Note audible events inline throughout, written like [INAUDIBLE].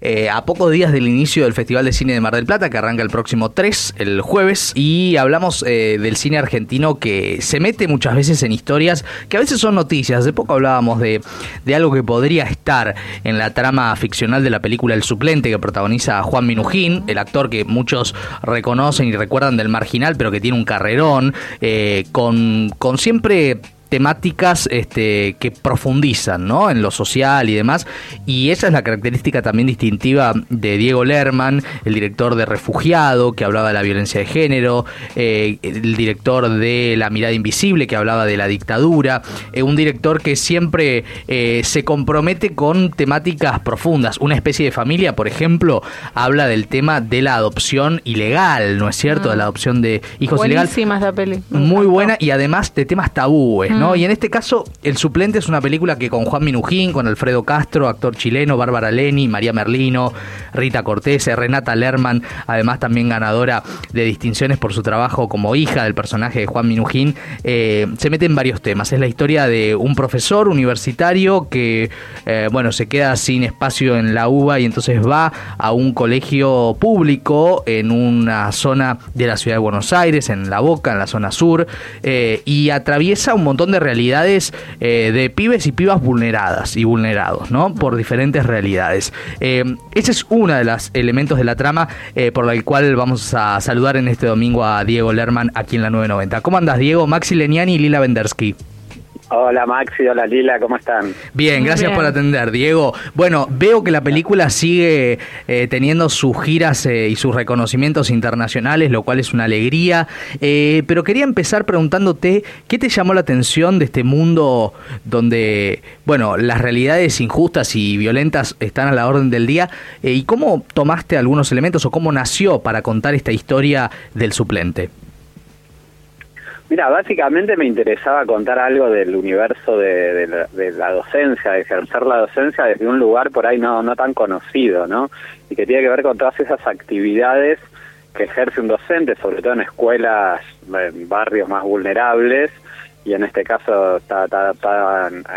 Eh, a pocos días del inicio del Festival de Cine de Mar del Plata, que arranca el próximo 3, el jueves, y hablamos eh, del cine argentino que se mete muchas veces en historias que a veces son noticias. Hace poco hablábamos de, de algo que podría estar en la trama ficcional de la película El Suplente, que protagoniza a Juan Minujín, el actor que muchos reconocen y recuerdan del marginal, pero que tiene un carrerón, eh, con, con siempre temáticas este, que profundizan ¿no? en lo social y demás. Y esa es la característica también distintiva de Diego Lerman, el director de Refugiado, que hablaba de la violencia de género, eh, el director de La mirada invisible, que hablaba de la dictadura, eh, un director que siempre eh, se compromete con temáticas profundas. Una especie de familia, por ejemplo, habla del tema de la adopción ilegal, ¿no es cierto? De la adopción de hijos ilegales. peli. Muy buena y además de temas tabúes. Y en este caso, El Suplente es una película que con Juan Minujín, con Alfredo Castro, actor chileno, Bárbara Leni, María Merlino, Rita Cortés, Renata Lerman, además también ganadora de distinciones por su trabajo como hija del personaje de Juan Minujín, eh, se mete en varios temas. Es la historia de un profesor universitario que, eh, bueno, se queda sin espacio en la UBA y entonces va a un colegio público en una zona de la ciudad de Buenos Aires, en La Boca, en la zona sur, eh, y atraviesa un montón de realidades de pibes y pibas vulneradas y vulnerados, ¿no? Por diferentes realidades. ese es un de los elementos de la trama eh, por la cual vamos a saludar en este domingo a Diego Lerman aquí en la 990. ¿Cómo andas, Diego? Maxi Leniani y Lila Vendersky. Hola Maxi, hola Lila, ¿cómo están? Bien, gracias por atender, Diego. Bueno, veo que la película sigue eh, teniendo sus giras eh, y sus reconocimientos internacionales, lo cual es una alegría. Eh, pero quería empezar preguntándote, ¿qué te llamó la atención de este mundo donde, bueno, las realidades injustas y violentas están a la orden del día? ¿Y cómo tomaste algunos elementos o cómo nació para contar esta historia del suplente? Mira, básicamente me interesaba contar algo del universo de, la, docencia, de ejercer la docencia desde un lugar por ahí no, no tan conocido, ¿no? Y que tiene que ver con todas esas actividades que ejerce un docente, sobre todo en escuelas, en barrios más vulnerables, y en este caso está,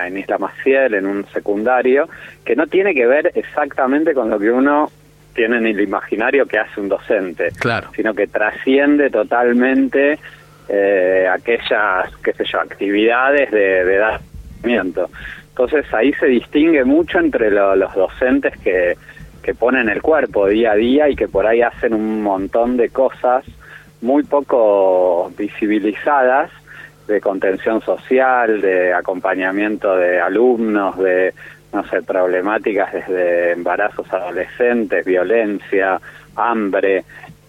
en, Isla Maciel, en un secundario, que no tiene que ver exactamente con lo que uno tiene en el imaginario que hace un docente, claro. sino que trasciende totalmente eh, aquellas, qué sé yo, actividades de, de Entonces ahí se distingue mucho entre los docentes que, que ponen el cuerpo día a día y que por ahí hacen un montón de cosas muy poco visibilizadas de contención social, de acompañamiento de alumnos, de, no sé, problemáticas desde embarazos adolescentes, violencia, hambre,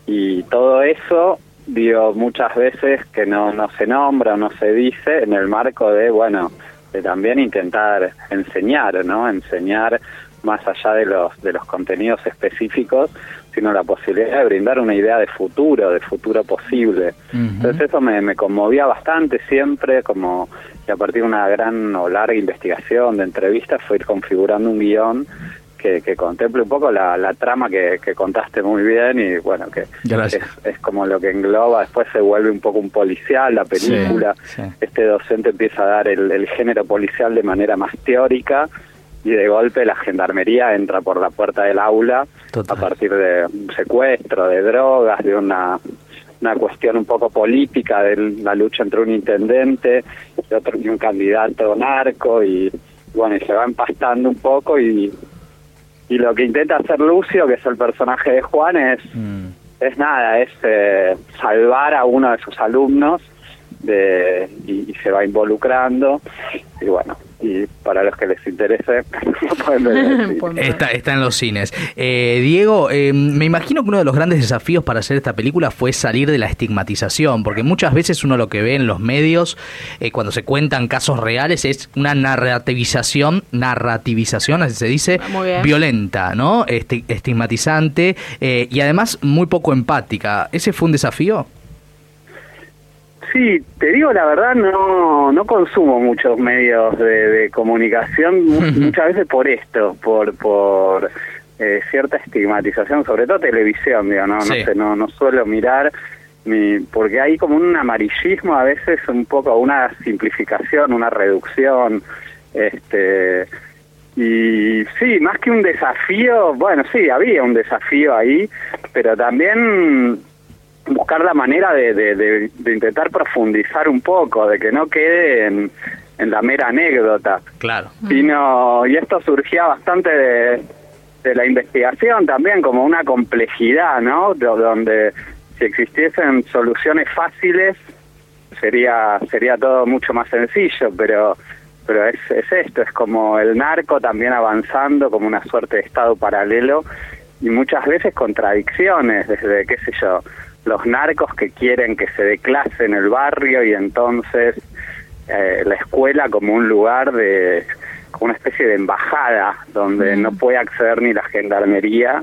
y todo eso digo, muchas veces que no, no se nombra o no se dice en el marco de, bueno, de también intentar enseñar, ¿no? Enseñar más allá de los, de los contenidos específicos, sino la posibilidad de brindar una idea de futuro, de futuro posible. Entonces eso me, me conmovía bastante siempre, como y a partir de una gran o larga investigación de entrevistas fue ir configurando un guion que, contemple un poco la, trama que, contaste muy bien y bueno, que es, como lo que engloba, después se vuelve un poco un policial la película, este docente empieza a dar el, género policial de manera más teórica y de golpe la gendarmería entra por la puerta del aula a partir de un secuestro, de drogas, de una una cuestión un poco política de la lucha entre un intendente y otro y un candidato narco y bueno y se va empastando un poco y y lo que intenta hacer Lucio, que es el personaje de Juan, es, mm. es nada, es eh, salvar a uno de sus alumnos de, y, se va involucrando. Y bueno, y para los que les interese, [LAUGHS] [LAUGHS] está, está en los cines. Eh, Diego, eh, me imagino que uno de los grandes desafíos para hacer esta película fue salir de la estigmatización, porque muchas veces uno lo que ve en los medios, eh, cuando se cuentan casos reales, es una narrativización, narrativización, así se dice, violenta, ¿no? estigmatizante y además muy poco empática. ¿Ese fue un desafío? Sí, te digo la verdad, no no consumo muchos medios de, comunicación, muchas veces por esto, por por eh, cierta estigmatización, sobre todo televisión, digo, no, no sé, no, no suelo mirar, ni, porque hay como un amarillismo a veces, un poco una simplificación, una reducción, este Y sí, más que un desafío, bueno, sí, había un desafío ahí, pero también buscar la manera de, de, intentar profundizar un poco, de que no quede en, la mera anécdota. Claro. Sino, y esto surgía bastante de, de la investigación también, como una complejidad, ¿no? donde si existiesen soluciones fáciles, sería, sería todo mucho más sencillo, pero pero es, es esto, es como el narco también avanzando como una suerte de estado paralelo y muchas veces contradicciones, desde, qué sé yo, los narcos que quieren que se dé clase en el barrio y entonces eh, la escuela como un lugar de como una especie de embajada donde no puede acceder ni la gendarmería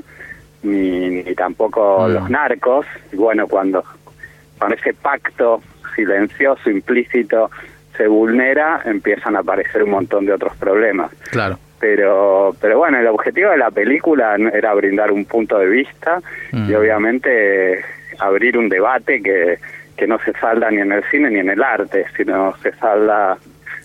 ni, ni tampoco los narcos. Y bueno cuando con ese pacto silencioso implícito se vulnera empiezan a aparecer un montón de otros problemas. Claro. Pero pero bueno el objetivo de la película era brindar un punto de vista y obviamente abrir un debate que, que no se salda ni en el cine ni en el arte, sino se salda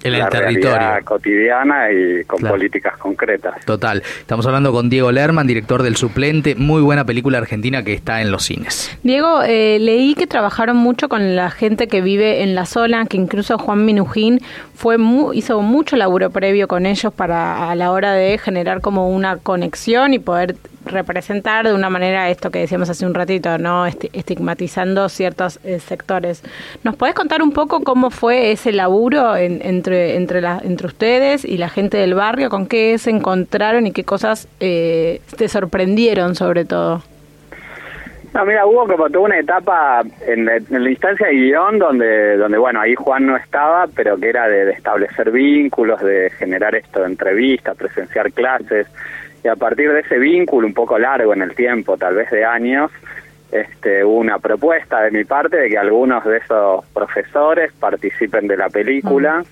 en el la territorio cotidiana y con políticas concretas. Total. Estamos hablando con Diego Lerman, director del Suplente, muy buena película argentina que está en los cines. Diego, eh, leí que trabajaron mucho con la gente que vive en la zona, que incluso Juan Minujín fue hizo mucho laburo previo con ellos para a la hora de generar como una conexión y poder representar de una manera esto que decíamos hace un ratito, no estigmatizando ciertos eh, sectores. ¿Nos podés contar un poco cómo fue ese laburo entre entre la, entre ustedes y la gente del barrio? ¿Con qué se encontraron y qué cosas eh, te sorprendieron sobre todo? No, mira, hubo como toda una etapa en, la instancia de guion donde, donde, bueno, ahí Juan no estaba, pero que era de, de establecer vínculos, de generar esto de entrevistas, presenciar clases y a partir de ese vínculo un poco largo en el tiempo, tal vez de años, este, hubo una propuesta de mi parte de que algunos de esos profesores participen de la película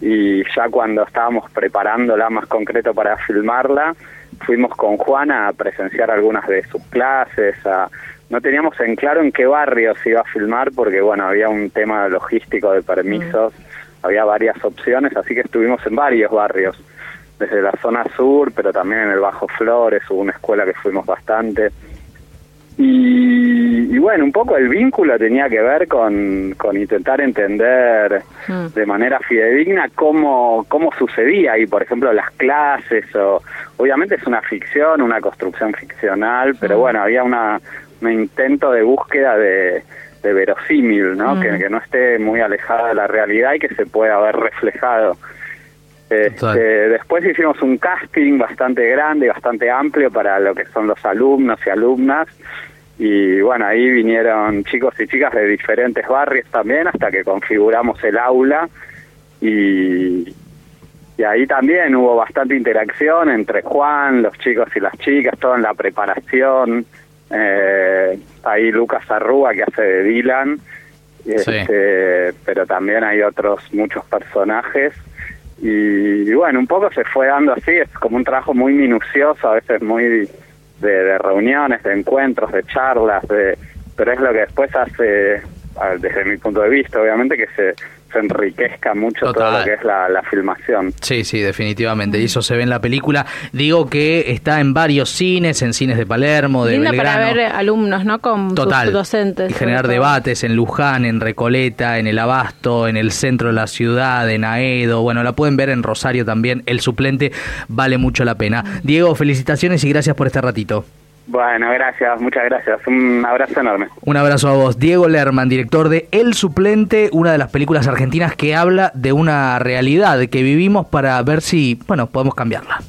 y ya cuando estábamos preparándola más concreto para filmarla, fuimos con Juan a presenciar algunas de sus clases, no teníamos en claro en qué barrio se iba a filmar porque bueno, había un tema logístico de permisos, había varias opciones, así que estuvimos en varios barrios desde la zona sur, pero también en el Bajo Flores, hubo una escuela que fuimos bastante. Y, bueno, un poco el vínculo tenía que ver con, con intentar entender mm. de manera fidedigna cómo, cómo sucedía y por ejemplo, las clases, o obviamente es una ficción, una construcción ficcional, pero mm. bueno, había una, un intento de búsqueda de, de verosímil, ¿no? Mm. Que, que no esté muy alejada de la realidad y que se pueda ver reflejado este, después hicimos un casting bastante grande, bastante amplio para lo que son los alumnos y alumnas. Y bueno, ahí vinieron chicos y chicas de diferentes barrios también hasta que configuramos el aula. Y, y ahí también hubo bastante interacción entre Juan, los chicos y las chicas, todo en la preparación. Eh, ahí Lucas Arrúa que hace de Dylan. Este, pero también hay otros muchos personajes y, bueno, un poco se fue dando así, es como un trabajo muy minucioso, a veces muy de, reuniones, de encuentros, de charlas, de, pero es lo que después hace, desde mi punto de vista, obviamente, que se, se enriquezca mucho todo lo que es la, filmación. Sí, sí, definitivamente. Y eso se ve en la película. Digo que está en varios cines, en cines de Palermo, de Linda para ver alumnos, ¿no? Con Total. docentes. Y generar debates en Luján, en Recoleta, en el Abasto, en el centro de la ciudad, en Aedo. Bueno, la pueden ver en Rosario también. El suplente vale mucho la pena. Diego, felicitaciones y gracias por este ratito. Bueno, gracias, muchas gracias. Un abrazo enorme. Un abrazo a vos. Diego Lerman, director de El Suplente, una de las películas argentinas que habla de una realidad que vivimos para ver si, bueno, podemos cambiarla.